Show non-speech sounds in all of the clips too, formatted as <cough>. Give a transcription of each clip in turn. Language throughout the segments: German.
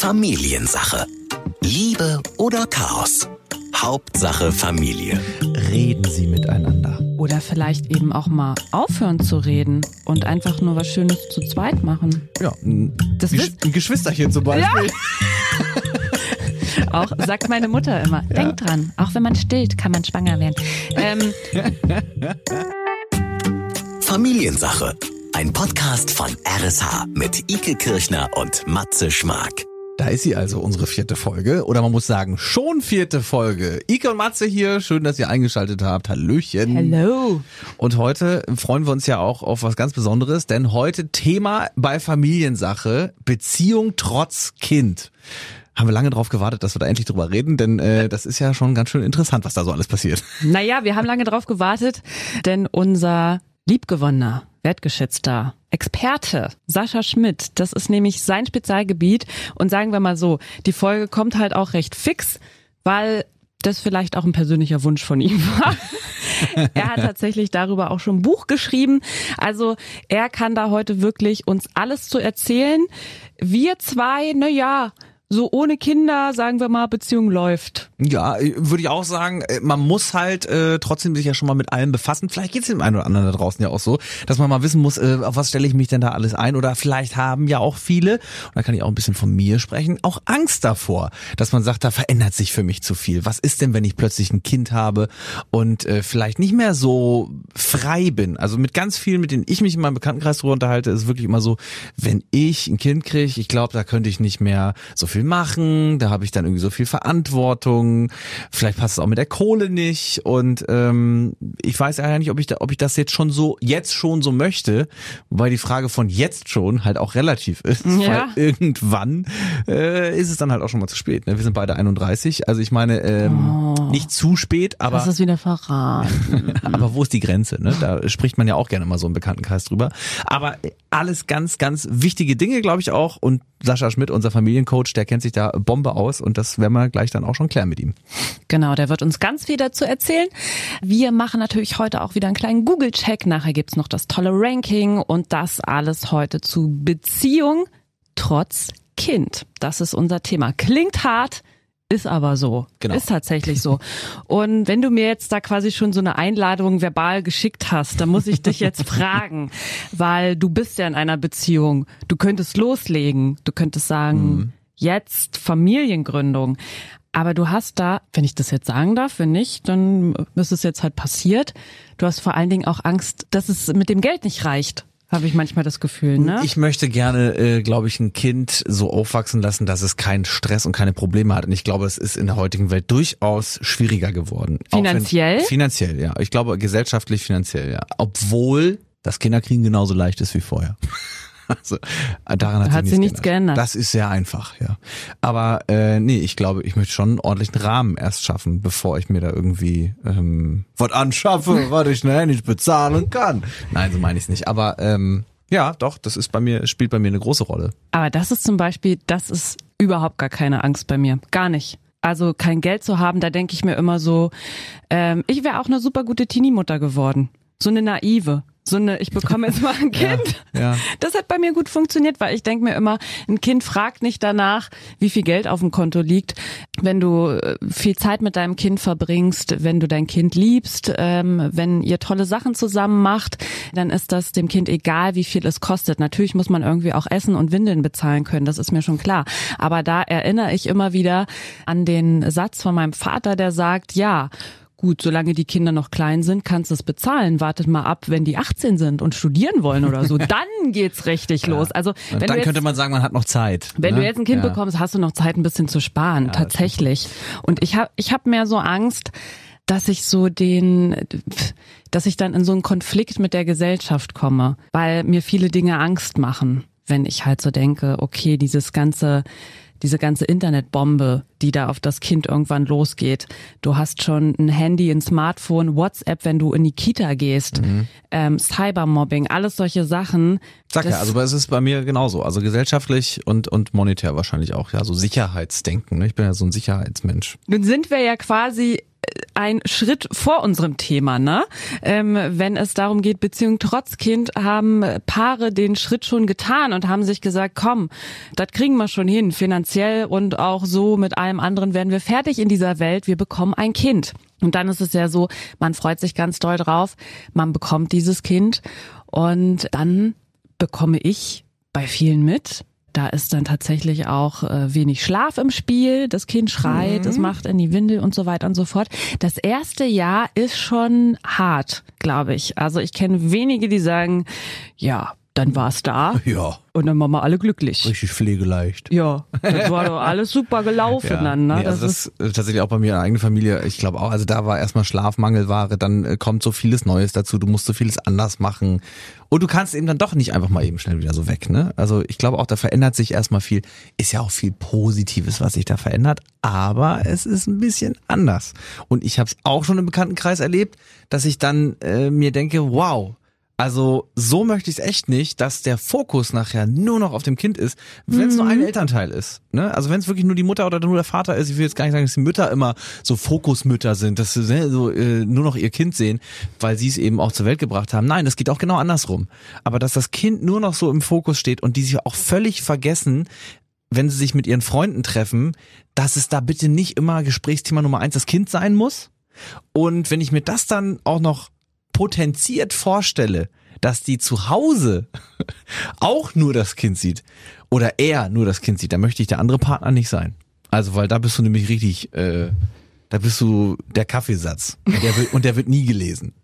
Familiensache. Liebe oder Chaos? Hauptsache Familie. Reden Sie miteinander. Oder vielleicht eben auch mal aufhören zu reden und einfach nur was Schönes zu zweit machen. Ja, ein, Das Gesch ein Geschwisterchen zum Beispiel. Auch sagt meine Mutter immer. Denkt dran, auch wenn man stillt, kann man schwanger werden. Ähm, Familiensache. Ein Podcast von RSH mit Ike Kirchner und Matze Schmark. Da ist sie also, unsere vierte Folge. Oder man muss sagen, schon vierte Folge. Ike und Matze hier. Schön, dass ihr eingeschaltet habt. Hallöchen. hello. Und heute freuen wir uns ja auch auf was ganz Besonderes, denn heute Thema bei Familiensache, Beziehung trotz Kind. Haben wir lange drauf gewartet, dass wir da endlich drüber reden, denn äh, das ist ja schon ganz schön interessant, was da so alles passiert. Naja, wir haben lange drauf gewartet, denn unser liebgewonnener, wertgeschätzter Experte Sascha Schmidt, das ist nämlich sein Spezialgebiet. Und sagen wir mal so, die Folge kommt halt auch recht fix, weil das vielleicht auch ein persönlicher Wunsch von ihm war. <laughs> er hat tatsächlich darüber auch schon ein Buch geschrieben. Also er kann da heute wirklich uns alles zu erzählen. Wir zwei, na ja, so ohne Kinder, sagen wir mal, Beziehung läuft. Ja, äh, würde ich auch sagen, äh, man muss halt äh, trotzdem sich ja schon mal mit allem befassen. Vielleicht geht es dem einen oder anderen da draußen ja auch so, dass man mal wissen muss, äh, auf was stelle ich mich denn da alles ein? Oder vielleicht haben ja auch viele, und da kann ich auch ein bisschen von mir sprechen, auch Angst davor, dass man sagt, da verändert sich für mich zu viel. Was ist denn, wenn ich plötzlich ein Kind habe und äh, vielleicht nicht mehr so frei bin? Also mit ganz vielen, mit denen ich mich in meinem Bekanntenkreis drüber unterhalte, ist wirklich immer so, wenn ich ein Kind kriege, ich glaube, da könnte ich nicht mehr so viel machen, da habe ich dann irgendwie so viel Verantwortung, vielleicht passt es auch mit der Kohle nicht und ähm, ich weiß ja nicht, ob ich da, ob ich das jetzt schon so jetzt schon so möchte, wobei die Frage von jetzt schon halt auch relativ ist, Ja. weil irgendwann äh, ist es dann halt auch schon mal zu spät. Ne? Wir sind beide 31, also ich meine ähm, nicht zu spät, aber Das ist wieder verraten. <laughs> aber wo ist die Grenze? Ne? Da spricht man ja auch gerne mal so im Bekanntenkreis drüber. Aber alles ganz, ganz wichtige Dinge, glaube ich auch. Und Sascha Schmidt, unser Familiencoach, der kennt sich da Bombe aus und das werden wir gleich dann auch schon klären mit ihm. Genau, der wird uns ganz viel dazu erzählen. Wir machen natürlich heute auch wieder einen kleinen Google-Check. Nachher gibt's noch das tolle Ranking und das alles heute zu Beziehung trotz Kind. Das ist unser Thema. Klingt hart, ist aber so. Genau. Ist tatsächlich so. Und wenn du mir jetzt da quasi schon so eine Einladung verbal geschickt hast, dann muss ich dich jetzt <laughs> fragen, weil du bist ja in einer Beziehung. Du könntest loslegen. Du könntest sagen, jetzt Familiengründung. Aber du hast da, wenn ich das jetzt sagen darf, wenn nicht, dann ist es jetzt halt passiert. Du hast vor allen Dingen auch Angst, dass es mit dem Geld nicht reicht. Habe ich manchmal das Gefühl, ne? Ich möchte gerne, äh, glaube ich, ein Kind so aufwachsen lassen, dass es keinen Stress und keine Probleme hat. Und ich glaube, es ist in der heutigen Welt durchaus schwieriger geworden. Auch wenn- Finanziell? finanziell, ja. Ich glaube, gesellschaftlich, finanziell, ja. Obwohl das Kinderkriegen genauso leicht ist wie vorher. <laughs> Also, äh, daran hat, Hat sich nichts geändert. Das ist sehr einfach, ja. Aber äh, nee, ich glaube, ich möchte schon einen ordentlichen Rahmen erst schaffen, bevor ich mir da irgendwie ähm, was anschaffe, <laughs> was ich schnell nicht bezahlen kann. Nein, so meine ich es nicht. Aber ähm, ja, doch, das ist bei mir, spielt bei mir eine große Rolle. Aber das ist zum Beispiel, das ist überhaupt gar keine Angst bei mir. Gar nicht. Also kein Geld zu haben, da denke ich mir immer so, ähm, ich wäre auch eine super gute Teenie-Mutter geworden. So eine naive. So eine, ich bekomme jetzt mal ein <laughs> Kind. ja. Das hat bei mir gut funktioniert, weil ich denke mir immer, ein Kind fragt nicht danach, wie viel Geld auf dem Konto liegt. Wenn du äh, viel Zeit mit deinem Kind verbringst, wenn du dein Kind liebst, ähm, wenn ihr tolle Sachen zusammen macht, dann ist das dem Kind egal, wie viel es kostet. Natürlich muss man irgendwie auch Essen und Windeln bezahlen können, das ist mir schon klar. Aber da erinnere ich immer wieder an den Satz von meinem Vater, der sagt, ja, Gut, solange die Kinder noch klein sind, kannst du es bezahlen. Wartet mal ab, wenn die 18 sind und studieren wollen oder so. <laughs> Dann geht's richtig los. Also wenn dann du jetzt, könnte man sagen, man hat noch Zeit. wenn ne? du jetzt ein Kind ja. bekommst, hast du noch Zeit, ein bisschen zu sparen. tatsächlich. Und ich habe ich hab mehr so Angst, dass ich so den, dass ich dann in so einen Konflikt mit der Gesellschaft komme, weil mir viele Dinge Angst machen, wenn ich halt so denke, okay, dieses ganze diese ganze Internetbombe, die da auf das Kind irgendwann losgeht. Du hast schon ein Handy, ein Smartphone, WhatsApp, wenn du in die Kita gehst, ähm, Cybermobbing, alles solche Sachen. Sag ja, also es ist bei mir genauso. Also gesellschaftlich und, und monetär wahrscheinlich auch. Ja, so Sicherheitsdenken. Ne? Ich bin ja so ein Sicherheitsmensch. Nun sind wir ja quasi ein Schritt vor unserem Thema, ne? Ähm, wenn es darum geht, Beziehung trotz Kind, haben Paare den Schritt schon getan und haben sich gesagt, komm, das kriegen wir schon hin, finanziell und auch so mit allem anderen werden wir fertig in dieser Welt, wir bekommen ein Kind. Und dann ist es ja so, man freut sich ganz doll drauf, man bekommt dieses Kind und dann bekomme ich bei vielen mit, da ist dann tatsächlich auch äh, wenig Schlaf im Spiel. Das Kind schreit, es macht in die Windel und so weiter und so fort. Das erste Jahr ist schon hart, glaube ich. Also ich kenne wenige, die sagen, ja, dann war es da Ja, und dann waren wir alle glücklich. richtig pflegeleicht. Ja, das war doch alles super gelaufen dann. Ne? Nee, also das, ist tatsächlich auch bei mir in der eigenen Familie. Ich glaube auch, also da war erstmal Schlafmangelware, dann äh, kommt so vieles Neues dazu, du musst so vieles anders machen. Und du kannst eben dann doch nicht einfach mal eben schnell wieder so weg, ne? Also ich glaube auch, da verändert sich erstmal viel. Ist ja auch viel Positives, was sich da verändert, aber es ist ein bisschen anders. Und ich habe es auch schon im Bekanntenkreis erlebt, dass ich dann äh, mir denke, wow, also so möchte ich es echt nicht, dass der Fokus nachher nur noch auf dem Kind ist, wenn es nur ein Elternteil ist. Ne? Also wenn es wirklich nur die Mutter oder nur der Vater ist, ich will jetzt gar nicht sagen, dass die Mütter immer so Fokusmütter sind, dass sie ne, so äh, nur noch ihr Kind sehen, weil sie es eben auch zur Welt gebracht haben. Nein, das geht auch genau andersrum. Aber dass das Kind nur noch so im Fokus steht und die sich auch völlig vergessen, wenn sie sich mit ihren Freunden treffen, dass es da bitte nicht immer Gesprächsthema Nummer eins das Kind sein muss. Und wenn ich mir das dann auch noch potenziert vorstelle, dass die zu Hause <laughs> auch nur das Kind sieht oder er nur das Kind sieht, dann möchte ich der andere Partner nicht sein. Also, weil da bist du nämlich richtig, äh, da bist du der Kaffeesatz und der und der wird nie gelesen.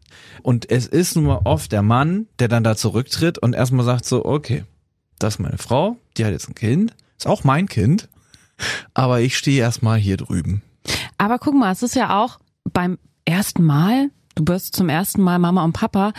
Und es ist nun mal oft der Mann, der dann da zurücktritt und erstmal sagt so, okay, das ist meine Frau, die hat jetzt ein Kind, ist auch mein Kind, aber ich stehe erstmal hier drüben. Aber guck mal, es ist ja auch beim ersten Mal, du wirst zum ersten Mal Mama und Papa,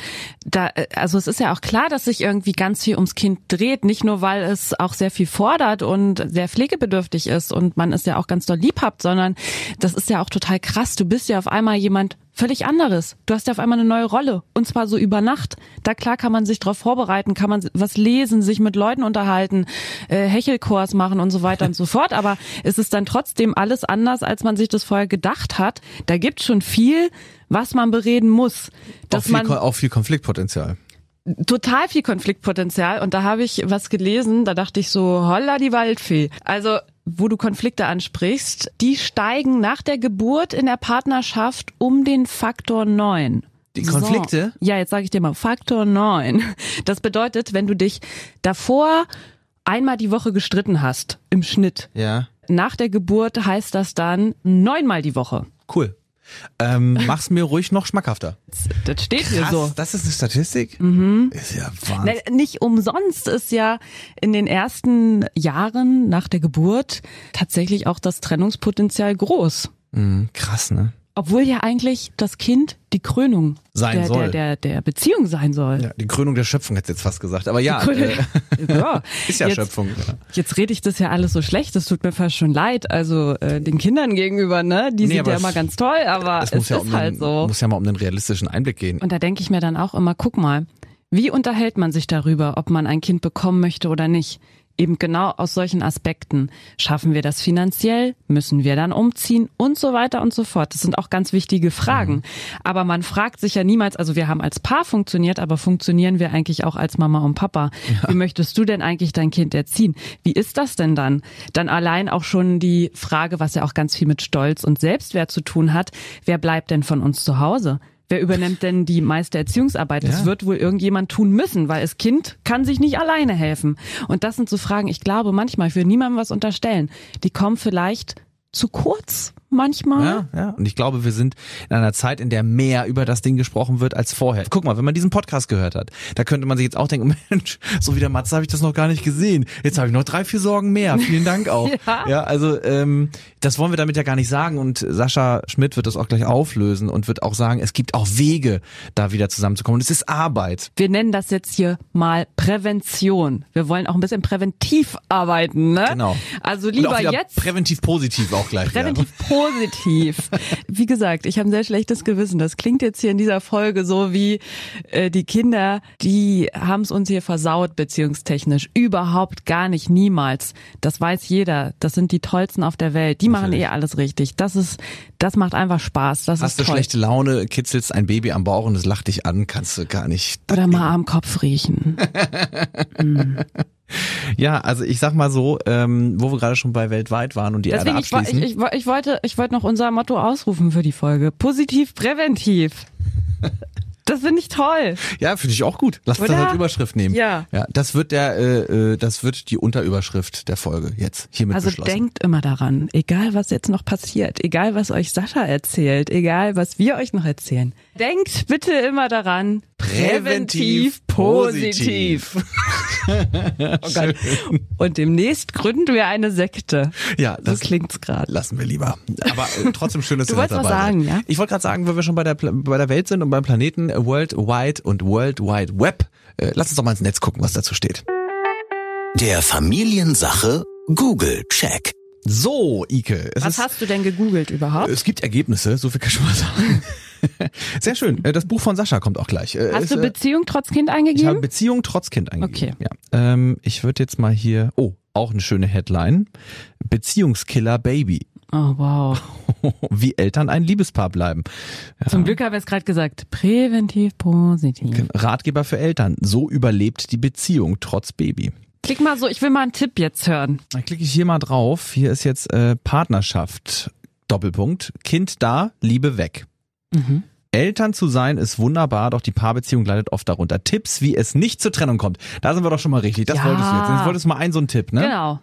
da, äh, also es ist ja auch klar, dass sich irgendwie ganz viel ums Kind dreht, nicht nur weil es auch sehr viel fordert und sehr pflegebedürftig ist und man es ja auch ganz doll lieb habt, sondern das ist ja auch total krass. Du bist ja auf einmal jemand völlig anderes. Du hast ja auf einmal eine neue Rolle und zwar so über Nacht. Da klar kann man sich darauf vorbereiten, kann man was lesen, sich mit Leuten unterhalten, äh, Hechelkurs machen und so weiter und so <laughs> fort. Aber es ist dann trotzdem alles anders, als man sich das vorher gedacht hat. Da gibt schon viel, was man bereden muss, Auch dass viel, man auch viel Konfliktpotenzial. total viel Konfliktpotenzial und da habe ich was gelesen, da dachte ich so, holla die Waldfee. Also, wo du Konflikte ansprichst, die steigen nach der Geburt in der Partnerschaft um den Faktor 9. Die Konflikte? So. Ja, jetzt sage ich dir mal, Faktor 9. Das bedeutet, wenn du dich davor einmal die Woche gestritten hast, im Schnitt, Ja. nach der Geburt heißt das dann neunmal die Woche. Cool. Ähm, mach's mir ruhig noch schmackhafter. Das steht hier so. das ist eine Statistik? Mhm. Ist ja Wahnsinn. Ne, nicht umsonst ist ja in den ersten Jahren nach der Geburt tatsächlich auch das Trennungspotenzial groß. Mhm, krass, ne? Obwohl ja eigentlich das Kind die Krönung Sein der, soll. Der, der, der Beziehung sein soll. Ja, die Krönung der Schöpfung hätte jetzt fast gesagt. Aber ja, äh, ja. <laughs> ist ja jetzt, Schöpfung. Ja. Jetzt rede ich das ja alles so schlecht, das tut mir fast schon leid. Also äh, den Kindern gegenüber, ne? Die Nee, sind ja es- immer ganz toll, aber es, Es muss ja, ist um halt den, so. muss ja mal um den realistischen Einblick gehen. Und da denke ich mir dann auch immer, guck mal, wie unterhält man sich darüber, ob man ein Kind bekommen möchte oder nicht? Eben genau aus solchen Aspekten. Schaffen wir das finanziell? Müssen wir dann umziehen? Und so weiter und so fort. Das sind auch ganz wichtige Fragen. Aber man fragt sich ja niemals, also wir haben als Paar funktioniert, aber funktionieren wir eigentlich auch als Mama und Papa? Wie möchtest du denn eigentlich dein Kind erziehen? Wie ist das denn dann? Dann allein auch schon die Frage, was ja auch ganz viel mit Stolz und Selbstwert zu tun hat. Wer bleibt denn von uns zu Hause? Wer übernimmt denn die meiste Erziehungsarbeit? Das Ja. wird wohl irgendjemand tun müssen, weil das Kind kann sich nicht alleine helfen. Und das sind so Fragen, ich glaube manchmal, ich will niemandem was unterstellen, die kommen vielleicht zu kurz manchmal. Ja, ja. Und ich glaube, wir sind in einer Zeit, in der mehr über das Ding gesprochen wird als vorher. Guck mal, wenn man diesen Podcast gehört hat, da könnte man sich jetzt auch denken, <laughs> Mensch, so wie der Matze habe ich das noch gar nicht gesehen. Jetzt habe ich noch drei, vier Sorgen mehr. Vielen Dank auch. <laughs> Ja. also ähm, das wollen wir damit ja gar nicht sagen. Und Sascha Schmidt wird das auch gleich auflösen und wird auch sagen, es gibt auch Wege, da wieder zusammenzukommen. Und es ist Arbeit. Wir nennen das jetzt hier mal Prävention. Wir wollen auch ein bisschen präventiv arbeiten, ne? Genau. Also lieber jetzt präventiv positiv auch gleich. präventiv ja. positiv. Wie gesagt, ich habe ein sehr schlechtes Gewissen. Das klingt jetzt hier in dieser Folge so wie äh, die Kinder, die haben es uns hier versaut, beziehungstechnisch. Überhaupt gar nicht, niemals. Das weiß jeder. Das sind die tollsten auf der Welt. Die machen eh alles richtig. Das ist, das macht einfach Spaß. Das Hast ist du toll. schlechte Laune, kitzelst ein Baby am Bauch und es lacht dich an, kannst du gar nicht. Oder mal am Kopf riechen. <laughs> Ja, also ich sag mal so, ähm, wo wir gerade schon bei weltweit waren und die Deswegen, Erde ich, abschließen. ich, ich, ich wollte, ich wollte noch unser Motto ausrufen für die Folge. Positiv, präventiv. Das finde ich toll. ja, finde ich auch gut. Lass das Oder? als Überschrift nehmen. Ja. Ja, das wird der, äh, äh, das wird die Unterüberschrift der Folge jetzt hiermit Also beschlossen. denkt immer daran, egal was jetzt noch passiert, egal was euch Sascha erzählt, egal was wir euch noch erzählen, denkt bitte immer daran, präventiv positiv. <laughs> oh Gott. Und demnächst gründen wir eine Sekte. Ja, so das klingt's gerade. lassen wir lieber. Aber äh, trotzdem schön, dass Du wolltest dabei was sagen, ja? Ich wollte gerade sagen, wenn wir schon bei der bei der Welt sind und beim Planeten äh, World Wide und World Wide Web, äh, lass uns doch mal ins Netz gucken, was dazu steht. Der Familiensache Google Check. So, Ike, es Was ist hast du denn gegoogelt überhaupt? Es gibt Ergebnisse, so viel kann ich schon mal sagen. <laughs> <laughs> Sehr schön. Äh, Das Buch von Sascha kommt auch gleich. Äh, Hast ist, du äh, Beziehung trotz Kind Ich habe eingegeben? Beziehung trotz Kind eingegeben. Okay. Ja. Ähm, ich würde jetzt mal hier, oh, auch eine schöne Headline. Beziehungskiller Baby. Oh wow. <laughs> Wie Eltern ein Liebespaar bleiben. Zum Glück haben wir es gerade gesagt. Präventiv positiv. Ratgeber für Eltern. So überlebt die Beziehung trotz Baby. Klick mal so, ich will mal einen Tipp jetzt hören. Dann klicke ich hier mal drauf. Hier ist jetzt äh, Partnerschaft. Doppelpunkt. Kind da, Liebe weg. Mhm. Eltern zu sein ist wunderbar, doch die Paarbeziehung leidet oft darunter. Tipps, wie es nicht zur Trennung kommt. Da sind wir doch schon mal richtig. Das Ja. wolltest du jetzt. Jetzt wolltest du mal einen so einen Tipp, ne? Genau.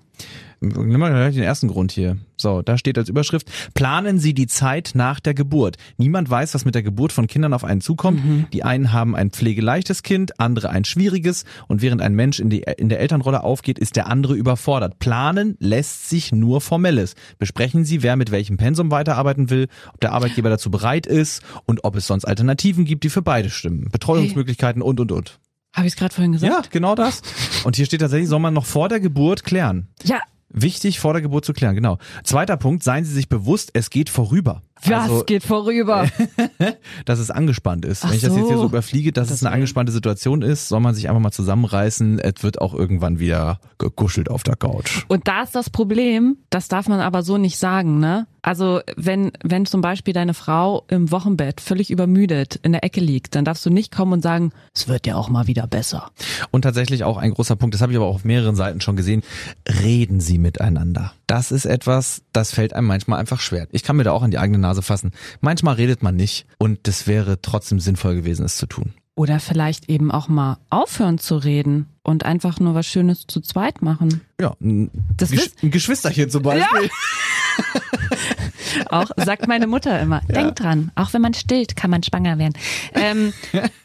Nimm mal gleich den ersten Grund hier. So, da steht als Überschrift, planen Sie die Zeit nach der Geburt. Niemand weiß, was mit der Geburt von Kindern auf einen zukommt. Die einen haben ein pflegeleichtes Kind, andere ein schwieriges. Und während ein Mensch in, die, in der Elternrolle aufgeht, ist der andere überfordert. Planen lässt sich nur Formelles. Besprechen Sie, wer mit welchem Pensum weiterarbeiten will, ob der Arbeitgeber dazu bereit ist und ob es sonst Alternativen gibt, die für beide stimmen. Betreuungsmöglichkeiten und, und, und. Habe ich es gerade vorhin gesagt? Ja, genau das. Und hier steht tatsächlich, soll man noch vor der Geburt klären. Ja. Wichtig, vor der Geburt zu klären, genau. Zweiter Punkt, seien Sie sich bewusst, es geht vorüber. Was Also, geht vorüber? <laughs> dass es angespannt ist. Ach Wenn ich das jetzt hier so. überfliege, dass es eine angespannte Situation ist, soll man sich einfach mal zusammenreißen. Es wird auch irgendwann wieder gekuschelt auf der Couch. Und da ist das Problem, das darf man aber so nicht sagen, ne? Also wenn, wenn zum Beispiel deine Frau im Wochenbett völlig übermüdet in der Ecke liegt, dann darfst du nicht kommen und sagen, es wird ja auch mal wieder besser. Und tatsächlich auch ein großer Punkt, das habe ich aber auch auf mehreren Seiten schon gesehen, reden Sie miteinander. Das ist etwas, das fällt einem manchmal einfach schwer. Ich kann mir da auch an die eigene Nase fassen. Manchmal redet man nicht und das wäre trotzdem sinnvoll gewesen, es zu tun. Oder vielleicht eben auch mal aufhören zu reden und einfach nur was Schönes zu zweit machen. Ja, ein, Das Gesch ein Geschwisterchen zum Beispiel. Auch sagt meine Mutter immer. Denk dran, auch wenn man stillt, kann man schwanger werden. Ähm,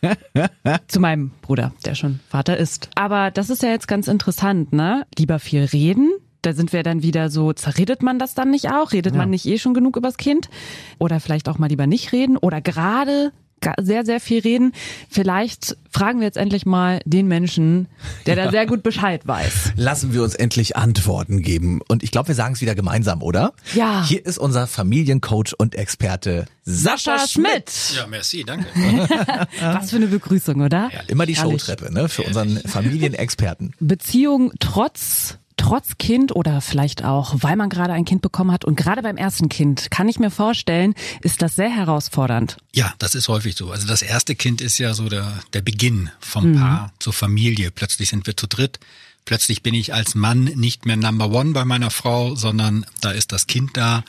<laughs> zu meinem Bruder, der schon Vater ist. Aber das ist ja jetzt ganz interessant, ne? Lieber viel reden. Da sind wir dann wieder so, zerredet man das dann nicht auch? Redet man nicht eh schon genug übers Kind? Oder vielleicht auch mal lieber nicht reden? Oder gerade sehr, sehr viel reden. Vielleicht fragen wir jetzt endlich mal den Menschen, der da sehr gut Bescheid weiß. Lassen wir uns endlich Antworten geben. Und ich glaube, wir sagen es wieder gemeinsam, oder? Ja. Hier ist unser Familiencoach und Experte Sascha Schmidt. Ja, merci, danke. <laughs> <laughs> Was für eine Begrüßung, oder? Immer die Herrlich. Showtreppe, ne? Für unseren <laughs> Familienexperten. Beziehung trotz trotz Kind oder vielleicht auch, weil man gerade ein Kind bekommen hat und gerade beim ersten Kind, kann ich mir vorstellen, ist das sehr herausfordernd. Ja, das ist häufig so. Also das erste Kind ist ja so der, der Beginn vom Paar zur Familie. Plötzlich sind wir zu dritt. Plötzlich bin ich als Mann nicht mehr Number One bei meiner Frau, sondern da ist das Kind da.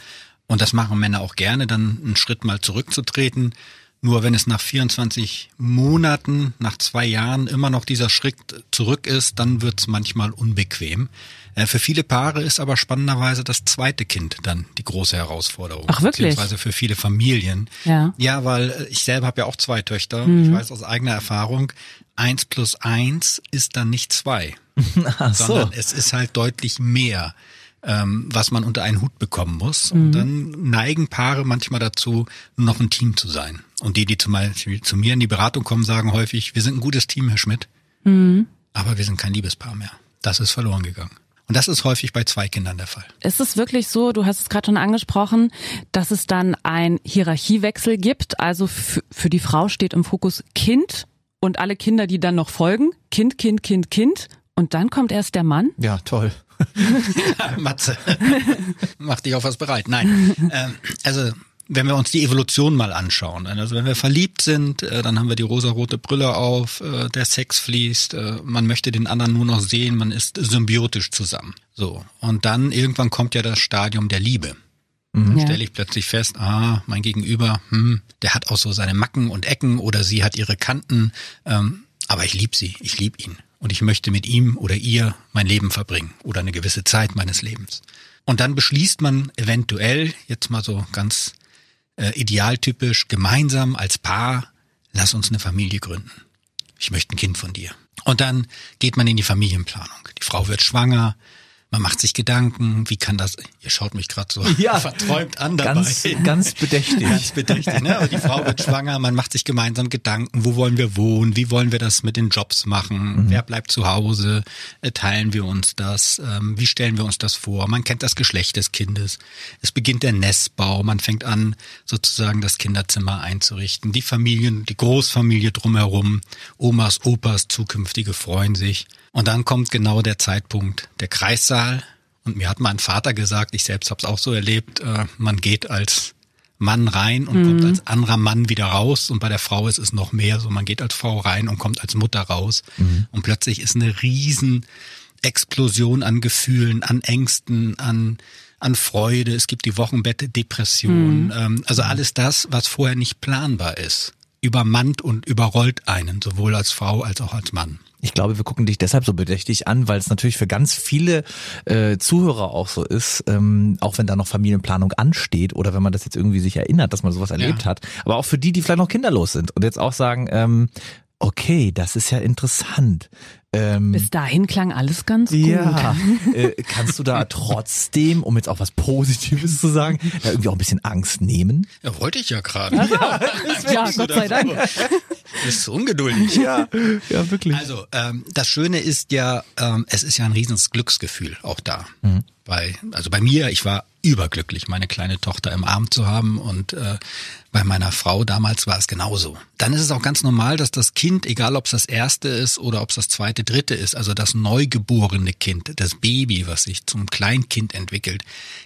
Und das machen Männer auch gerne, dann einen Schritt mal zurückzutreten. Nur wenn es nach 24 Monaten, nach zwei Jahren immer noch dieser Schritt zurück ist, dann wird es manchmal unbequem. Äh, Für viele Paare ist aber spannenderweise das zweite Kind dann die große Herausforderung. Ach, wirklich? Beziehungsweise für viele Familien. Ja. Ja, weil äh, ich selber habe ja auch zwei Töchter. Ich weiß aus eigener Erfahrung, eins plus eins ist dann nicht zwei, <laughs> Ach so. sondern es ist halt deutlich mehr, ähm, was man unter einen Hut bekommen muss. Und dann neigen Paare manchmal dazu, nur noch ein Team zu sein. Und die, die zum Beispiel zu mir in die Beratung kommen, sagen häufig, wir sind ein gutes Team, Herr Schmidt, aber wir sind kein Liebespaar mehr. Das ist verloren gegangen. Und das ist häufig bei zwei Kindern der Fall. Ist es wirklich so, du hast es gerade schon angesprochen, dass es dann ein Hierarchiewechsel gibt? Also für die Frau steht im Fokus Kind und alle Kinder, die dann noch folgen. Kind, Kind, Kind, Kind. Und dann kommt erst der Mann? Ja, toll. <laughs> Matze, mach dich auf was bereit. Nein, <laughs> ähm, also wenn wir uns die Evolution mal anschauen, also wenn wir verliebt sind, äh, dann haben wir die rosarote Brille auf, äh, der Sex fließt, äh, man möchte den anderen nur noch sehen, man ist symbiotisch zusammen. So. Und dann irgendwann kommt ja das Stadium der Liebe. Mhm. Ja. Stelle ich plötzlich fest, ah, mein Gegenüber, hm, der hat auch so seine Macken und Ecken oder sie hat ihre Kanten, ähm, aber ich liebe sie, ich liebe ihn und ich möchte mit ihm oder ihr mein Leben verbringen oder eine gewisse Zeit meines Lebens. Und dann beschließt man eventuell, jetzt mal so ganz äh, idealtypisch gemeinsam als Paar, lass uns eine Familie gründen. Ich möchte ein Kind von dir. Und dann geht man in die Familienplanung. Die Frau wird schwanger, man macht sich Gedanken, wie kann das, ihr schaut mich gerade so <laughs> ja, verträumt an dabei. Ganz, ganz bedächtig. ganz bedächtig, ne? Aber die Frau wird schwanger, man macht sich gemeinsam Gedanken, wo wollen wir wohnen, wie wollen wir das mit den Jobs machen, mhm. wer bleibt zu Hause, äh, teilen wir uns das, ähm, wie stellen wir uns das vor, man kennt das Geschlecht des Kindes, es beginnt der Nestbau, man fängt an, sozusagen das Kinderzimmer einzurichten, die Familien, die Großfamilie drumherum, Omas, Opas, zukünftige freuen sich. Und dann kommt genau der Zeitpunkt, der Kreissaal. Und mir hat mein Vater gesagt, ich selbst habe es auch so erlebt, äh, man geht als Mann rein und mhm. kommt als anderer Mann wieder raus. Und bei der Frau ist es noch mehr so, man geht als Frau rein und kommt als Mutter raus. Mhm. Und plötzlich ist eine riesen Explosion an Gefühlen, an Ängsten, an, an Freude. Es gibt die Wochenbette, Depression. Mhm. Ähm, also alles das, was vorher nicht planbar ist, übermannt und überrollt einen, sowohl als Frau als auch als Mann. Ich glaube, wir gucken dich deshalb so bedächtig an, weil es natürlich für ganz viele äh, Zuhörer auch so ist, ähm, auch wenn da noch Familienplanung ansteht oder wenn man das jetzt irgendwie sich erinnert, dass man sowas erlebt ja. hat. Aber auch für die, die vielleicht noch kinderlos sind und jetzt auch sagen, ähm, okay, das ist ja interessant. Ähm, Bis dahin klang alles ganz gut. Ja, äh, kannst du da <laughs> trotzdem, um jetzt auch was Positives zu sagen, da irgendwie auch ein bisschen Angst nehmen? Ja, wollte ich ja gerade. Ja, ja Gott sei Dank. <laughs> Bist du ungeduldig. Ja, ja, wirklich. Also, ähm, das Schöne ist ja, ähm, es ist ja ein riesiges Glücksgefühl auch da. Mhm. Bei, also bei mir, ich war überglücklich, meine kleine Tochter im Arm zu haben und äh, bei meiner Frau damals war es genauso. Dann ist es auch ganz normal, dass das Kind, egal ob es das erste ist oder ob es das zweite, dritte ist, also das neugeborene Kind, das Baby, was sich zum Kleinkind entwickelt,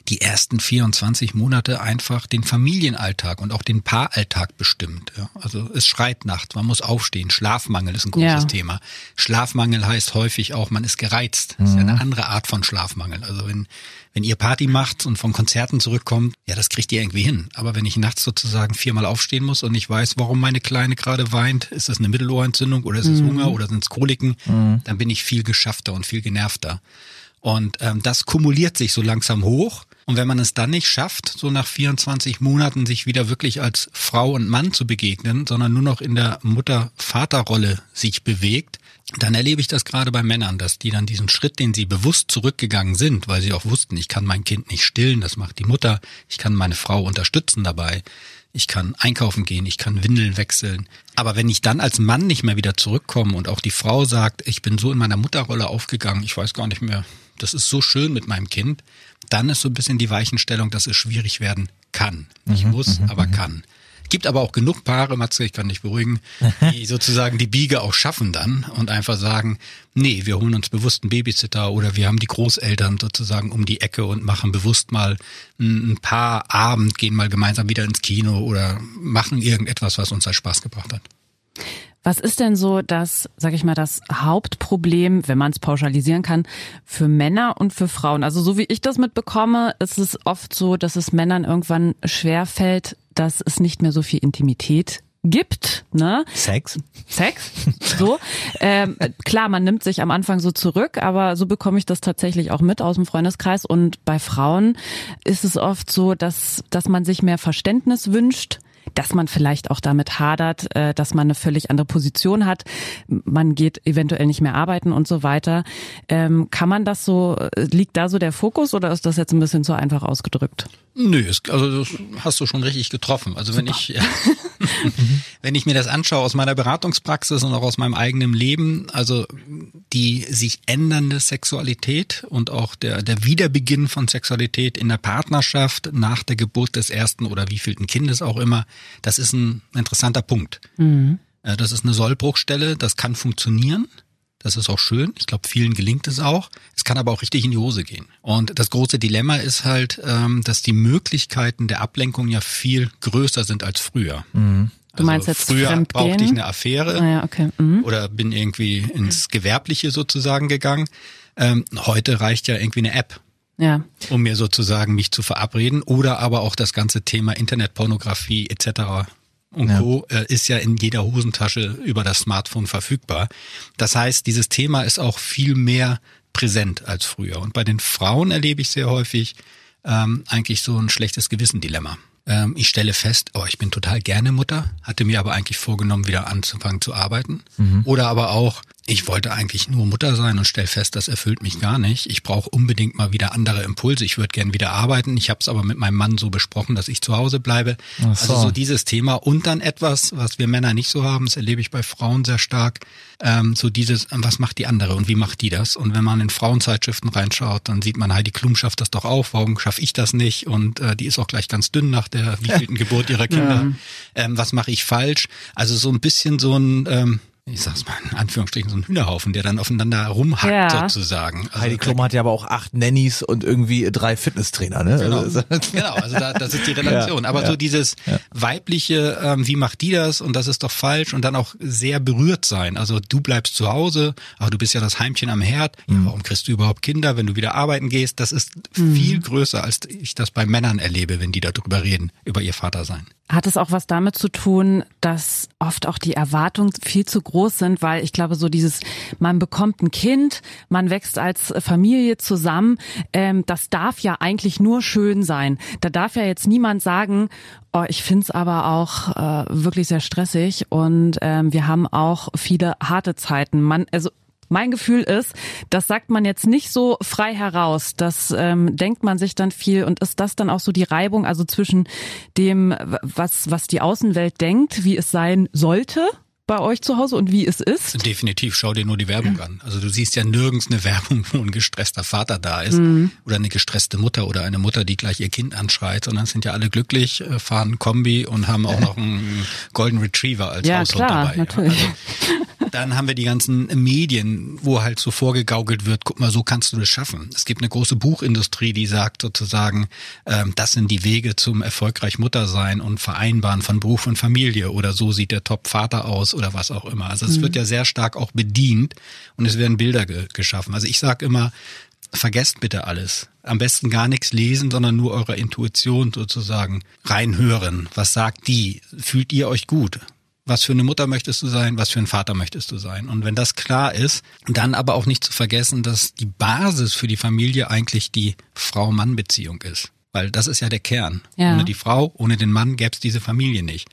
die ersten 24 Monate einfach den Familienalltag und auch den Paaralltag bestimmt. Ja. Also es schreit nachts, man muss aufstehen, Schlafmangel ist ein großes ja. Thema. Schlafmangel heißt häufig auch, man ist gereizt. Das ist ja eine mhm. andere Art von Schlafmangel. Also wenn wenn ihr Party macht und von Konzerten zurückkommt, ja, das kriegt ihr irgendwie hin. Aber wenn ich nachts sozusagen viermal aufstehen muss und ich weiß, warum meine Kleine gerade weint, ist das eine Mittelohrentzündung oder ist es mhm. Hunger oder sind es Koliken, mhm. dann bin ich viel geschaffter und viel genervter. Und ähm, das kumuliert sich so langsam hoch. Und wenn man es dann nicht schafft, so nach 24 Monaten sich wieder wirklich als Frau und Mann zu begegnen, sondern nur noch in der Mutter-Vater-Rolle sich bewegt, dann erlebe ich das gerade bei Männern, dass die dann diesen Schritt, den sie bewusst zurückgegangen sind, weil sie auch wussten, ich kann mein Kind nicht stillen, das macht die Mutter, ich kann meine Frau unterstützen dabei, ich kann einkaufen gehen, ich kann Windeln wechseln. Aber wenn ich dann als Mann nicht mehr wieder zurückkomme und auch die Frau sagt, ich bin so in meiner Mutterrolle aufgegangen, ich weiß gar nicht mehr, das ist so schön mit meinem Kind, dann ist so ein bisschen die Weichenstellung, dass es schwierig werden kann. Nicht mhm, muss, mhm, aber mhm. kann. Gibt aber auch genug Paare, Matze, ich kann dich beruhigen, <laughs> die sozusagen die Biege auch schaffen dann und einfach sagen, nee, wir holen uns bewusst einen Babysitter oder wir haben die Großeltern sozusagen um die Ecke und machen bewusst mal ein paar Abend, gehen mal gemeinsam wieder ins Kino oder machen irgendetwas, was uns halt Spaß gebracht hat. Was ist denn so das, sag ich mal, das Hauptproblem, wenn man es pauschalisieren kann, für Männer und für Frauen? Also so wie ich das mitbekomme, ist es oft so, dass es Männern irgendwann schwer fällt, dass es nicht mehr so viel Intimität gibt, ne? Sex. Sex. So. ähm, klar, man nimmt sich am Anfang so zurück, aber so bekomme ich das tatsächlich auch mit aus dem Freundeskreis. Und bei Frauen ist es oft so, dass, dass man sich mehr Verständnis wünscht dass man vielleicht auch damit hadert, äh, dass man eine völlig andere Position hat. Man geht eventuell nicht mehr arbeiten und so weiter. Ähm, kann man das so, liegt da so der Fokus oder ist das jetzt ein bisschen zu einfach ausgedrückt? Nö, es, also das hast du schon richtig getroffen. Also wenn ich <laughs> wenn ich mir das anschaue aus meiner Beratungspraxis und auch aus meinem eigenen Leben, also die sich ändernde Sexualität und auch der der Wiederbeginn von Sexualität in der Partnerschaft nach der Geburt des ersten oder wievielten Kindes auch immer, das ist ein interessanter Punkt. Mhm. Das ist eine Sollbruchstelle, das kann funktionieren. Das ist auch schön. Ich glaube, vielen gelingt es auch. Es kann aber auch richtig in die Hose gehen. Und das große Dilemma ist halt, ähm, dass die Möglichkeiten der Ablenkung ja viel größer sind als früher. Mhm. Du also meinst jetzt früher Fremdgehen? brauchte ich eine Affäre ah, ja, okay. mhm. oder bin irgendwie ins Gewerbliche sozusagen gegangen. Ähm, heute reicht ja irgendwie eine App. Ja. Um mir sozusagen mich zu verabreden oder aber auch das ganze Thema Internetpornografie etc und ja. Co. Äh, ist ja in jeder Hosentasche über das Smartphone verfügbar. Das heißt, dieses Thema ist auch viel mehr präsent als früher. Und bei den Frauen erlebe ich sehr häufig ähm, eigentlich so ein schlechtes Gewissen-Dilemma. Ähm, ich stelle fest, oh, ich bin total gerne Mutter, hatte mir aber eigentlich vorgenommen, wieder anzufangen zu arbeiten. Mhm. Oder aber auch, ich wollte eigentlich nur Mutter sein und stell fest, das erfüllt mich gar nicht. Ich brauche unbedingt mal wieder andere Impulse. Ich würde gern wieder arbeiten. Ich habe es aber mit meinem Mann so besprochen, dass ich zu Hause bleibe. So. Also so dieses Thema und dann etwas, was wir Männer nicht so haben, das erlebe ich bei Frauen sehr stark. Ähm, so dieses, was macht die andere und wie macht die das? Und wenn man in Frauenzeitschriften reinschaut, dann sieht man, Heidi Klum schafft das doch auch. Warum schaffe ich das nicht? Und äh, die ist auch gleich ganz dünn nach der <laughs> wievielten Geburt ihrer Kinder. Ja. Ähm, was mache ich falsch? Also so ein bisschen so ein ähm, ich sag's mal in Anführungsstrichen, so ein Hühnerhaufen, der dann aufeinander rumhackt ja. sozusagen. Also Heidi Klum hat ja aber auch acht Nannies und irgendwie drei Fitnesstrainer, ne? Genau, also, genau, also da, das ist die <laughs> Relation. Ja, aber ja, so dieses weibliche, ähm, wie macht die das und das ist doch falsch und dann auch sehr berührt sein. Also du bleibst zu Hause, aber du bist ja das Heimchen am Herd. Ja, mhm. warum kriegst du überhaupt Kinder, wenn du wieder arbeiten gehst? Das ist mhm. viel größer, als ich das bei Männern erlebe, wenn die darüber reden, über ihr Vatersein. Hat es auch was damit zu tun, dass oft auch die Erwartungen viel zu groß sind, weil ich glaube, so dieses, man bekommt ein Kind, man wächst als Familie zusammen, ähm, das darf ja eigentlich nur schön sein. Da darf ja jetzt niemand sagen, oh, ich find's aber auch äh, wirklich sehr stressig und ähm, wir haben auch viele harte Zeiten. Man, also mein Gefühl ist, das sagt man jetzt nicht so frei heraus. Das ähm, denkt man sich dann viel und ist das dann auch so die Reibung, also zwischen dem, was, was die Außenwelt denkt, wie es sein sollte bei euch zu Hause und wie es ist? Definitiv, schau dir nur die Werbung an. Also du siehst ja nirgends eine Werbung, wo ein gestresster Vater da ist mhm. oder eine gestresste Mutter oder eine Mutter, die gleich ihr Kind anschreit, sondern sind ja alle glücklich, äh, fahren Kombi und haben auch noch einen Golden Retriever als ja, Haushalt klar, dabei. Natürlich. Also, dann haben wir die ganzen Medien, wo halt so vorgegaukelt wird, guck mal, so kannst du das schaffen. Es gibt eine große Buchindustrie, die sagt sozusagen, ähm, das sind die Wege zum erfolgreich Mutter sein und Vereinbaren von Beruf und Familie oder so sieht der Top-Vater aus oder was auch immer. Also es mhm. wird ja sehr stark auch bedient und es werden Bilder ge geschaffen. Also ich sage immer, vergesst bitte alles. Am besten gar nichts lesen, sondern nur eurer Intuition sozusagen reinhören. Was sagt die? Fühlt ihr euch gut? Was für eine Mutter möchtest du sein, was für ein Vater möchtest du sein. Und wenn das klar ist, dann aber auch nicht zu vergessen, dass die Basis für die Familie eigentlich die Frau-Mann-Beziehung ist. Weil das ist ja der Kern. Ja. Ohne die Frau, ohne den Mann gäbe es diese Familie nicht.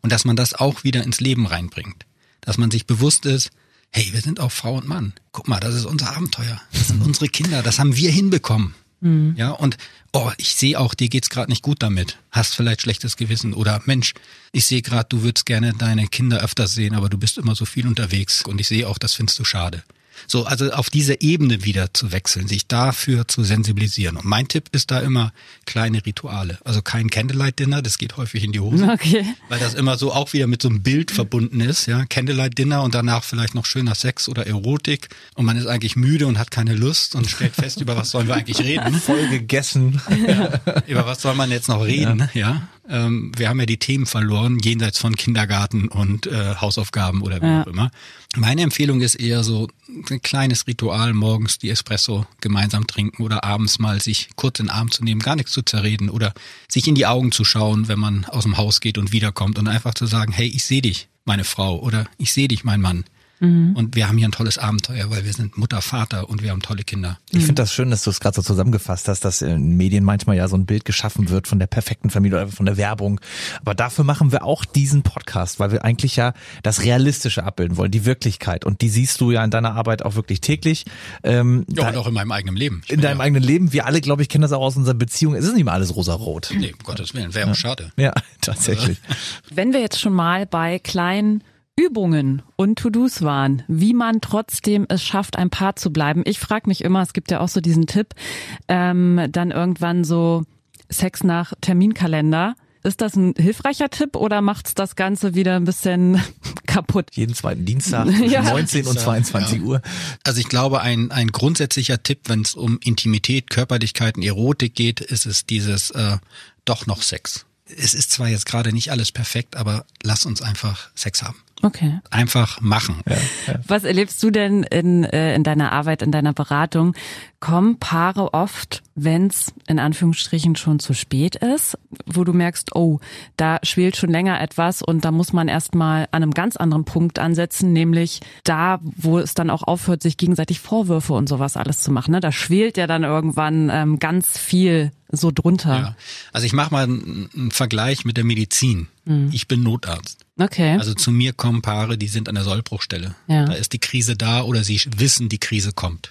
Und dass man das auch wieder ins Leben reinbringt. Dass man sich bewusst ist, hey, wir sind auch Frau und Mann. Guck mal, das ist unser Abenteuer. Das sind <laughs> unsere Kinder. Das haben wir hinbekommen. Mhm. Ja, und oh, ich sehe auch, dir geht's gerade nicht gut damit. Hast vielleicht schlechtes Gewissen oder Mensch, ich sehe gerade, du würdest gerne deine Kinder öfters sehen, aber du bist immer so viel unterwegs und ich sehe auch, das findest du schade. So, also auf diese Ebene wieder zu wechseln, sich dafür zu sensibilisieren. Und mein Tipp ist da immer kleine Rituale. Also kein Candlelight-Dinner, das geht häufig in die Hose. Okay. Weil das immer so auch wieder mit so einem Bild verbunden ist, ja. Candlelight-Dinner und danach vielleicht noch schöner Sex oder Erotik. Und man ist eigentlich müde und hat keine Lust und stellt fest, über was sollen wir eigentlich reden. Voll gegessen. Ja. Über was soll man jetzt noch reden, ja. ja? Ähm, wir haben ja die Themen verloren, jenseits von Kindergarten und äh, Hausaufgaben oder wie ja. auch immer. Meine Empfehlung ist eher so ein kleines Ritual, morgens die Espresso gemeinsam trinken oder abends mal sich kurz in den Arm zu nehmen, gar nichts zu zerreden oder sich in die Augen zu schauen, wenn man aus dem Haus geht und wiederkommt und einfach zu sagen, hey, ich sehe dich, meine Frau oder ich sehe dich, mein Mann. Und wir haben hier ein tolles Abenteuer, weil wir sind Mutter, Vater und wir haben tolle Kinder. Ich finde das schön, dass du es gerade so zusammengefasst hast, dass in Medien manchmal ja so ein Bild geschaffen wird von der perfekten Familie oder von der Werbung. Aber dafür machen wir auch diesen Podcast, weil wir eigentlich ja das Realistische abbilden wollen, die Wirklichkeit. Und die siehst du ja in deiner Arbeit auch wirklich täglich. Ähm, Ja, und auch in meinem eigenen Leben. Ich in deinem ja, eigenen Leben. Wir alle, glaube ich, kennen das auch aus unserer Beziehung. Es ist nicht immer alles rosa-rot. Nee, um Gottes Willen, wäre auch schade. Ja, <laughs> tatsächlich. Wenn wir jetzt schon mal bei kleinen Übungen und To-Dos waren, wie man trotzdem es schafft, ein Paar zu bleiben. Ich frage mich immer, es gibt ja auch so diesen Tipp, ähm, dann irgendwann so Sex nach Terminkalender. Ist das ein hilfreicher Tipp oder macht's das Ganze wieder ein bisschen <laughs> kaputt? Jeden zweiten Dienstag zwischen <laughs> Ja. 19 und 22 Uhr. Also ich glaube, ein, ein grundsätzlicher Tipp, wenn es um Intimität, Körperlichkeit und Erotik geht, ist es dieses äh, doch noch Sex. Es ist zwar jetzt gerade nicht alles perfekt, aber lass uns einfach Sex haben. Okay. Einfach machen. Was erlebst du denn in, äh, in deiner Arbeit, in deiner Beratung? Kommen Paare oft, wenn's in Anführungsstrichen schon zu spät ist, wo du merkst, oh, da schwelt schon länger etwas und da muss man erstmal an einem ganz anderen Punkt ansetzen, nämlich da, wo es dann auch aufhört, sich gegenseitig Vorwürfe und sowas alles zu machen. Ne? Da schwelt ja dann irgendwann ähm, ganz viel so drunter. Ja. Also ich mache mal einen, einen Vergleich mit der Medizin. Ich bin Notarzt. Okay. Also zu mir kommen Paare, die sind an der Sollbruchstelle. Ja. Da ist die Krise da oder sie wissen, die Krise kommt.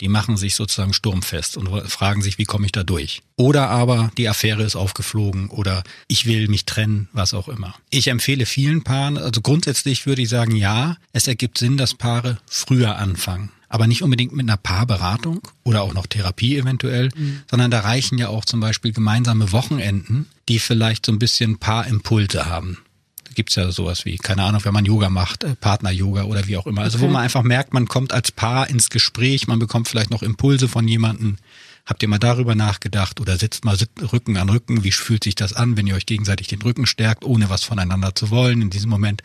Die machen sich sozusagen sturmfest und fragen sich, wie komme ich da durch? Oder aber die Affäre ist aufgeflogen oder ich will mich trennen, was auch immer. Ich empfehle vielen Paaren, also grundsätzlich würde ich sagen, ja, es ergibt Sinn, dass Paare früher anfangen. Aber nicht unbedingt mit einer Paarberatung oder auch noch Therapie eventuell, sondern da reichen ja auch zum Beispiel gemeinsame Wochenenden, die vielleicht so ein bisschen Paarimpulse haben. Da gibt's ja sowas wie, keine Ahnung, wenn man Yoga macht, äh, Partner-Yoga oder wie auch immer. Also wo Okay. man einfach merkt, man kommt als Paar ins Gespräch, man bekommt vielleicht noch Impulse von jemandem. Habt ihr mal darüber nachgedacht oder sitzt mal Rücken an Rücken? Wie fühlt sich das an, wenn ihr euch gegenseitig den Rücken stärkt, ohne was voneinander zu wollen in diesem Moment?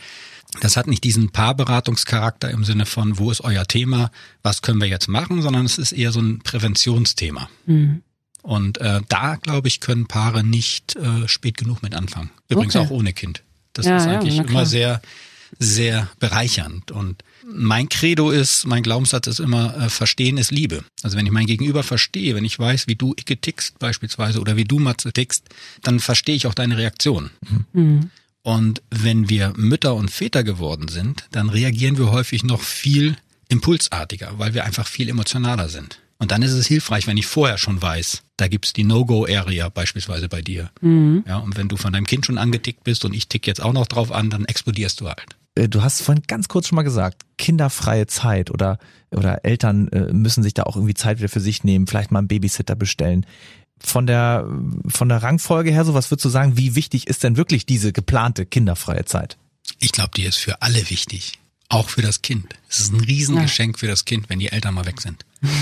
Das hat nicht diesen Paarberatungscharakter im Sinne von, wo ist euer Thema, was können wir jetzt machen, sondern es ist eher so ein Präventionsthema. Und äh, da, glaube ich, können Paare nicht äh, spät genug mit anfangen. Übrigens Okay. auch ohne Kind. Das Ja, ist ja, eigentlich klar. immer sehr, sehr bereichernd. Und mein Credo ist, mein Glaubenssatz ist immer, äh, Verstehen ist Liebe. Also wenn ich mein Gegenüber verstehe, wenn ich weiß, wie du Icke tickst beispielsweise oder wie du Matze tickst, dann verstehe ich auch deine Reaktion. Und wenn wir Mütter und Väter geworden sind, dann reagieren wir häufig noch viel impulsartiger, weil wir einfach viel emotionaler sind. Und dann ist es hilfreich, wenn ich vorher schon weiß, da gibt's die No-Go-Area beispielsweise bei dir. Ja, und wenn du von deinem Kind schon angetickt bist und ich tick jetzt auch noch drauf an, dann explodierst du halt. Äh, Du hast vorhin ganz kurz schon mal gesagt, kinderfreie Zeit oder, oder Eltern äh, müssen sich da auch irgendwie Zeit wieder für sich nehmen, vielleicht mal einen Babysitter bestellen. Von der, von der Rangfolge her, so was würdest du sagen, wie wichtig ist denn wirklich diese geplante kinderfreie Zeit? Ich glaube, die ist für alle wichtig. Auch für das Kind. Es ist ein Riesengeschenk für das Kind, wenn die Eltern mal weg sind. <laughs>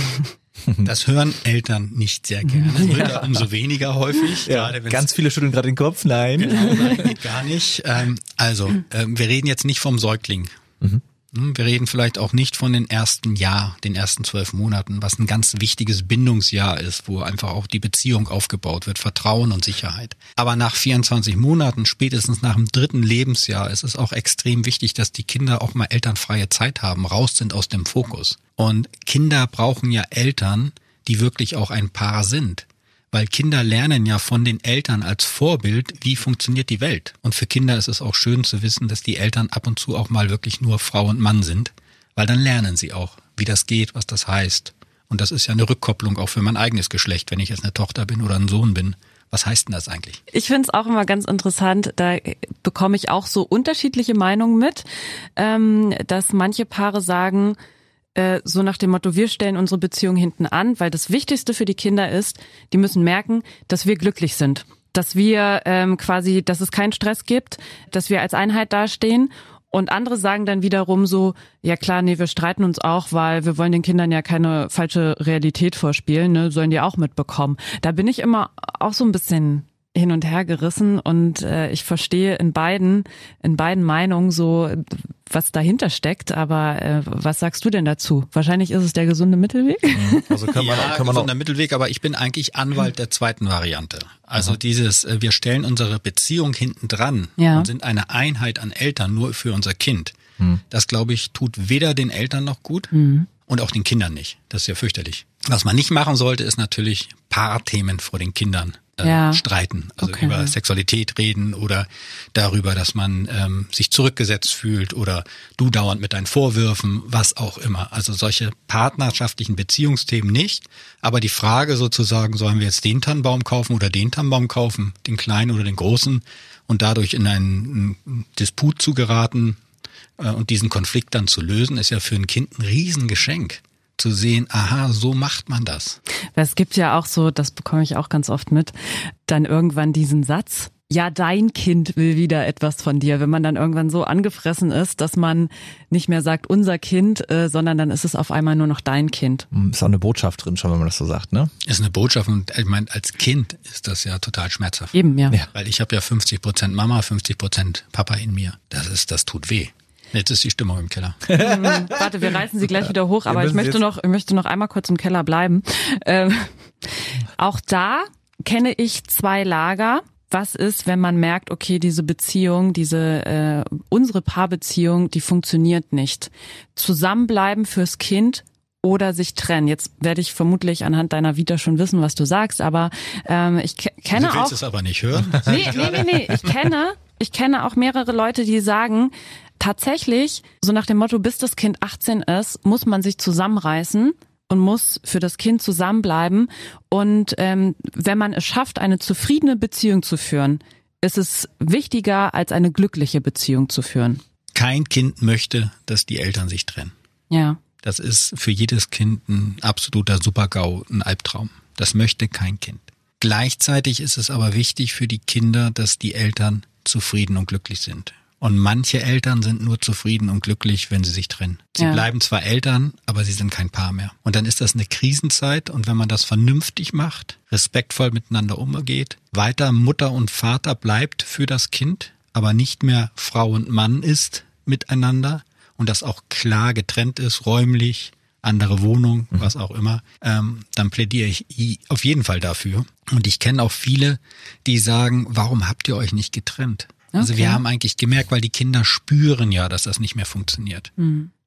Das hören Eltern nicht sehr gerne. Mütter umso weniger häufig. gerade wenn's- Ganz viele schütteln gerade den Kopf, nein. Genau, nein, geht <laughs> gar nicht. Ähm, also, ähm, wir reden jetzt nicht vom Säugling. Hm, Wir reden vielleicht auch nicht von den ersten Jahr, den ersten zwölf Monaten, was ein ganz wichtiges Bindungsjahr ist, wo einfach auch die Beziehung aufgebaut wird, Vertrauen und Sicherheit. Aber nach 24 Monaten, spätestens nach dem dritten Lebensjahr, ist es auch extrem wichtig, dass die Kinder auch mal elternfreie Zeit haben, raus sind aus dem Fokus. Und Kinder brauchen ja Eltern, die wirklich auch ein Paar sind. Weil Kinder lernen ja von den Eltern als Vorbild, wie funktioniert die Welt. Und für Kinder ist es auch schön zu wissen, dass die Eltern ab und zu auch mal wirklich nur Frau und Mann sind, weil dann lernen sie auch, wie das geht, was das heißt. Und das ist ja eine Rückkopplung auch für mein eigenes Geschlecht, wenn ich jetzt eine Tochter bin oder ein Sohn bin. Was heißt denn das eigentlich? Ich finde es auch immer ganz interessant, da bekomme ich auch so unterschiedliche Meinungen mit, ähm, dass manche Paare sagen, äh, so nach dem Motto, wir stellen unsere Beziehung hinten an, weil das Wichtigste für die Kinder ist, die müssen merken, dass wir glücklich sind. Dass wir ähm, quasi, dass es keinen Stress gibt, dass wir als Einheit dastehen. Und andere sagen dann wiederum so, ja klar, nee, wir streiten uns auch, weil wir wollen den Kindern ja keine falsche Realität vorspielen, ne, sollen die auch mitbekommen. Da bin ich immer auch so ein bisschen hin und her gerissen und äh, ich verstehe in beiden in beiden Meinungen so was dahinter steckt, aber äh, was sagst du denn dazu? Wahrscheinlich ist es der gesunde Mittelweg. Also kann man, ja, kann man gesunder Mittelweg, aber ich bin eigentlich Anwalt der zweiten Variante. Also dieses, äh, wir stellen unsere Beziehung hinten dran Ja. und sind eine Einheit an Eltern nur für unser Kind. Das, glaube ich, tut weder den Eltern noch gut und auch den Kindern nicht. Das ist ja fürchterlich. Was man nicht machen sollte, ist natürlich Paarthemen vor den Kindern äh, Ja. streiten. Also Okay. über Sexualität reden oder darüber, dass man ähm, sich zurückgesetzt fühlt oder du dauernd mit deinen Vorwürfen, was auch immer. Also solche partnerschaftlichen Beziehungsthemen nicht. Aber die Frage sozusagen, sollen wir jetzt den Tannenbaum kaufen oder den Tannenbaum kaufen, den kleinen oder den großen und dadurch in einen, einen Disput zu geraten äh, und diesen Konflikt dann zu lösen, ist ja für ein Kind ein Riesengeschenk. Zu sehen, aha, so macht man das. Weil es gibt ja auch so, das bekomme ich auch ganz oft mit, dann irgendwann diesen Satz, ja, dein Kind will wieder etwas von dir, wenn man dann irgendwann so angefressen ist, dass man nicht mehr sagt unser Kind, äh, sondern dann ist es auf einmal nur noch dein Kind. Hm, Ist auch eine Botschaft drin, schon, wenn man das so sagt, ne? Ist eine Botschaft und ich meine, als Kind ist das ja total schmerzhaft. Eben, ja. Ja. Weil ich habe ja 50 Prozent Mama, 50 Prozent Papa in mir. Das ist, das tut weh. Jetzt ist die Stimmung im Keller. <laughs> Warte, wir reißen sie gleich wieder hoch, aber ich möchte noch, ich möchte noch einmal kurz im Keller bleiben. Ähm, auch da kenne ich zwei Lager. Was ist, wenn man merkt, okay, diese Beziehung, diese äh, unsere Paarbeziehung, die funktioniert nicht. Zusammenbleiben fürs Kind oder sich trennen. Jetzt werde ich vermutlich anhand deiner Vita schon wissen, was du sagst, aber ähm, ich ke kenne du willst auch es aber nicht hören. Nee, nee, nee, nee. Ich kenne, ich kenne auch mehrere Leute, die sagen, tatsächlich, so nach dem Motto, bis das Kind 18 ist, muss man sich zusammenreißen und muss für das Kind zusammenbleiben. Und ähm, wenn man es schafft, eine zufriedene Beziehung zu führen, ist es wichtiger, als eine glückliche Beziehung zu führen. Kein Kind möchte, dass die Eltern sich trennen. Ja. Das ist für jedes Kind ein absoluter Supergau, ein Albtraum. Das möchte kein Kind. Gleichzeitig ist es aber wichtig für die Kinder, dass die Eltern zufrieden und glücklich sind. Und manche Eltern sind nur zufrieden und glücklich, wenn sie sich trennen. Sie Ja. bleiben zwar Eltern, aber sie sind kein Paar mehr. Und dann ist das eine Krisenzeit. Und wenn man das vernünftig macht, respektvoll miteinander umgeht, weiter Mutter und Vater bleibt für das Kind, aber nicht mehr Frau und Mann ist miteinander und das auch klar getrennt ist, räumlich, andere Wohnung, was auch immer, ähm, dann plädiere ich i- auf jeden Fall dafür. Und ich kenne auch viele, die sagen, warum habt ihr euch nicht getrennt? Also wir Okay. haben eigentlich gemerkt, weil die Kinder spüren ja, dass das nicht mehr funktioniert.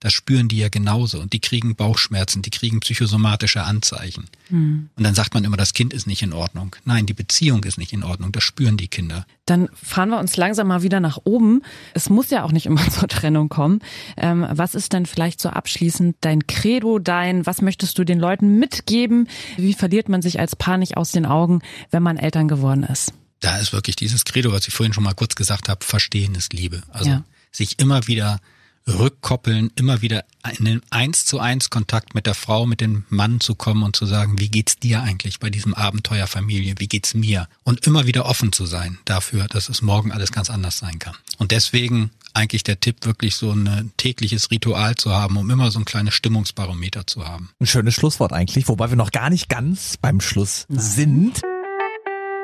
Das spüren die ja genauso und die kriegen Bauchschmerzen, die kriegen psychosomatische Anzeichen. Und dann sagt man immer, das Kind ist nicht in Ordnung. Nein, die Beziehung ist nicht in Ordnung, das spüren die Kinder. Dann fahren wir uns langsam mal wieder nach oben. Es muss ja auch nicht immer <laughs> zur Trennung kommen. Ähm, was ist denn vielleicht so abschließend dein Credo, dein, was möchtest du den Leuten mitgeben? Wie verliert man sich als Paar nicht aus den Augen, wenn man Eltern geworden ist? Da ist wirklich dieses Credo, was ich vorhin schon mal kurz gesagt habe, Verstehen ist Liebe. Also Ja. sich immer wieder rückkoppeln, immer wieder in den eins zu eins Kontakt mit der Frau, mit dem Mann zu kommen und zu sagen, wie geht's dir eigentlich bei diesem Abenteuer Familie? Wie geht's mir? Und immer wieder offen zu sein dafür, dass es morgen alles ganz anders sein kann. Und deswegen eigentlich der Tipp, wirklich so ein tägliches Ritual zu haben, um immer so ein kleines Stimmungsbarometer zu haben. Ein schönes Schlusswort eigentlich, wobei wir noch gar nicht ganz beim Schluss sind.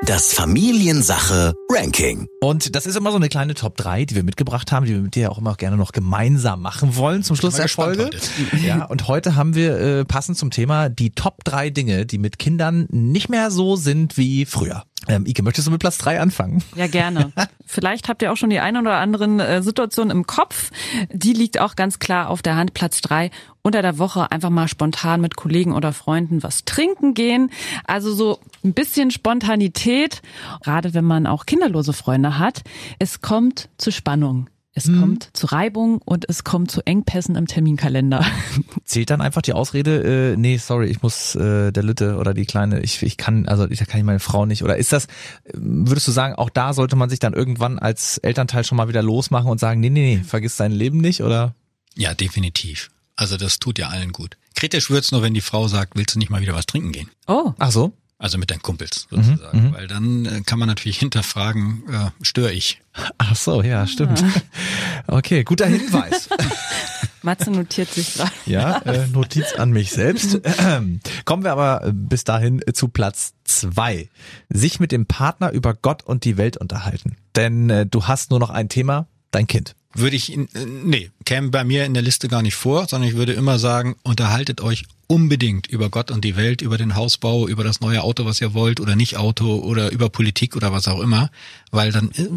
Das Familiensache Ranking. Und das ist immer so eine kleine Top 3, die wir mitgebracht haben, die wir mit dir auch immer gerne noch gemeinsam machen wollen zum Schluss der Folge. heute. Ja, und heute haben wir äh, passend zum Thema die Top 3 Dinge, die mit Kindern nicht mehr so sind wie früher. Ähm, Ike, möchtest du mit Platz 3 anfangen? Ja, gerne. <laughs> Vielleicht habt ihr auch schon die ein oder anderen äh, Situationen im Kopf. Die liegt auch ganz klar auf der Hand. Platz drei. Unter der Woche einfach mal spontan mit Kollegen oder Freunden was trinken gehen. Also so ein bisschen Spontanität. Gerade wenn man auch kinderlose Freunde hat. Es kommt zu Spannung. Es kommt zu Reibung und es kommt zu Engpässen im Terminkalender. <laughs> Zählt dann einfach die Ausrede, äh, nee, sorry, ich muss äh, der Lütte oder die Kleine, ich, ich kann, also ich da kann ich meine Frau nicht. Oder ist das, äh, würdest du sagen, auch da sollte man sich dann irgendwann als Elternteil schon mal wieder losmachen und sagen, nee, nee, nee, vergiss dein Leben nicht, oder? Ja, definitiv. Also das tut ja allen gut. Kritisch wird's nur, wenn die Frau sagt, willst du nicht mal wieder was trinken gehen? Oh, Ach so? Also mit deinen Kumpels sozusagen. Weil dann äh, kann man natürlich <laughs> hinterfragen, äh, störe ich. Ach so, ja, stimmt. <laughs> Okay, guter Hinweis. <laughs> Matze notiert sich gerade. Ja, äh, Notiz an mich selbst. <clears throat> Kommen wir aber äh, bis dahin äh, zu Platz zwei. Sich mit dem Partner über Gott und die Welt unterhalten. Denn äh, du hast nur noch ein Thema, dein Kind. Würde ich, äh, nee, käme bei mir in der Liste gar nicht vor, sondern ich würde immer sagen, unterhaltet euch unbedingt über Gott und die Welt, über den Hausbau, über das neue Auto, was ihr wollt oder nicht Auto oder über Politik oder was auch immer, weil dann äh,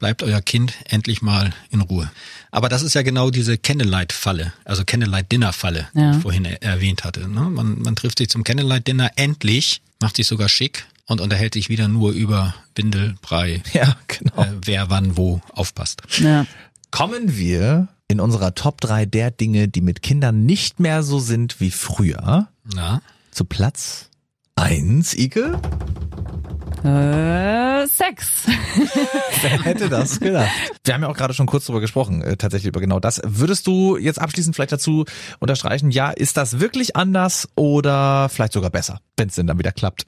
bleibt euer Kind endlich mal in Ruhe. Aber das ist ja genau diese Candlelight-Falle, also Candlelight-Dinner-Falle, Ja. die ich vorhin er erwähnt hatte. Ne? Man, man trifft sich zum Candlelight-Dinner endlich, macht sich sogar schick und unterhält sich wieder nur über Windel, Brei, Ja, genau. äh, wer wann wo aufpasst. Ja. Kommen wir in unserer Top 3 der Dinge, die mit Kindern nicht mehr so sind wie früher, Na? zu Platz 1, Ike? Äh, Sex. <laughs> Wer hätte das gedacht? Wir haben ja auch gerade schon kurz drüber gesprochen, äh, tatsächlich über genau das. Würdest du jetzt abschließend vielleicht dazu unterstreichen, ja, ist das wirklich anders oder vielleicht sogar besser, wenn es denn dann wieder klappt?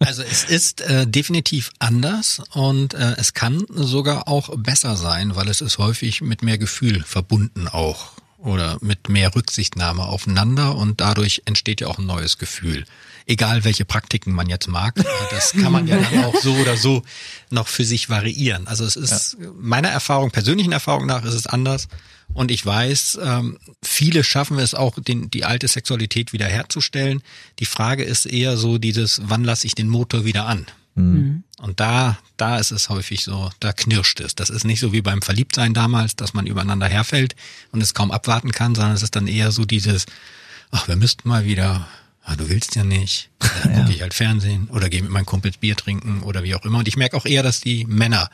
Also es ist äh, definitiv anders und äh, es kann sogar auch besser sein, weil es ist häufig mit mehr Gefühl verbunden auch oder mit mehr Rücksichtnahme aufeinander und dadurch entsteht ja auch ein neues Gefühl. Egal welche Praktiken man jetzt mag, äh, das kann man ja dann auch so oder so noch für sich variieren. Also es ist meiner Erfahrung, persönlichen Erfahrung nach ist es anders und ich weiß, ähm, viele schaffen es auch, den, die alte Sexualität wieder herzustellen. Die Frage ist eher so dieses, wann lasse ich den Motor wieder an? Und da, da ist es häufig so, da knirscht es. Das ist nicht so wie beim Verliebtsein damals, dass man übereinander herfällt und es kaum abwarten kann, sondern es ist dann eher so dieses, ach, wir müssten mal wieder, ah, du willst ja nicht, <laughs> dann gucke ich halt Fernsehen oder gehe mit meinen Kumpels Bier trinken oder wie auch immer. Und ich merke auch eher, dass die Männer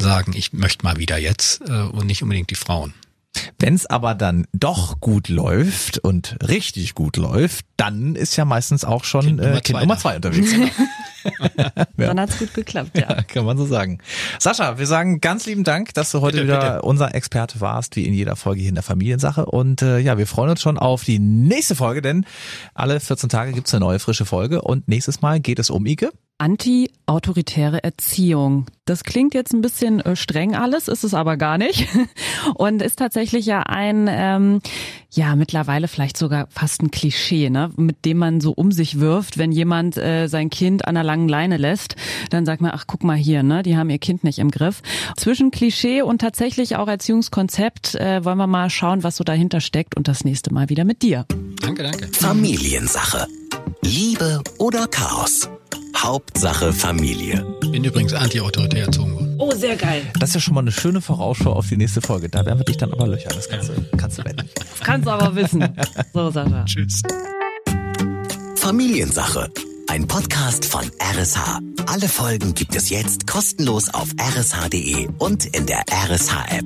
sagen, ich möchte mal wieder jetzt äh, und nicht unbedingt die Frauen. Wenn es aber dann doch gut läuft und richtig gut läuft, dann ist ja meistens auch schon Kind Nummer äh, Kind zwei Nummer zwei unterwegs. <laughs> Dann hat's gut geklappt, ja. Ja, kann man so sagen. Sascha, wir sagen ganz lieben Dank, dass du heute Bitte, wieder bitte. unser Experte warst, wie in jeder Folge hier in der Familiensache. Und äh, ja, wir freuen uns schon auf die nächste Folge, denn alle 14 Tage gibt's eine neue frische Folge. Und nächstes Mal geht es um Ike. Anti-autoritäre Erziehung. Das klingt jetzt ein bisschen äh, streng alles, ist es aber gar nicht. <laughs> Und ist tatsächlich ja ein, ähm, ja, mittlerweile vielleicht sogar fast ein Klischee, ne? mit dem man so um sich wirft, wenn jemand äh, sein Kind an einer langen Leine lässt, dann sagt man, ach guck mal hier, ne, die haben ihr Kind nicht im Griff. Zwischen Klischee und tatsächlich auch Erziehungskonzept äh, wollen wir mal schauen, was so dahinter steckt und das nächste Mal wieder mit dir. Danke, danke. Familiensache. Liebe oder Chaos? Hauptsache Familie. Bin übrigens anti-autoritär erzogen worden. Oh, sehr geil. Das ist ja schon mal eine schöne Vorausschau auf die nächste Folge. Da werden wir dich dann aber löchern. Das kannst du, kannst du wetten. Das kannst du aber wissen. So, Sascha. Tschüss. Familiensache. Ein Podcast von RSH. Alle Folgen gibt es jetzt kostenlos auf rsh.de und in der RSH-App.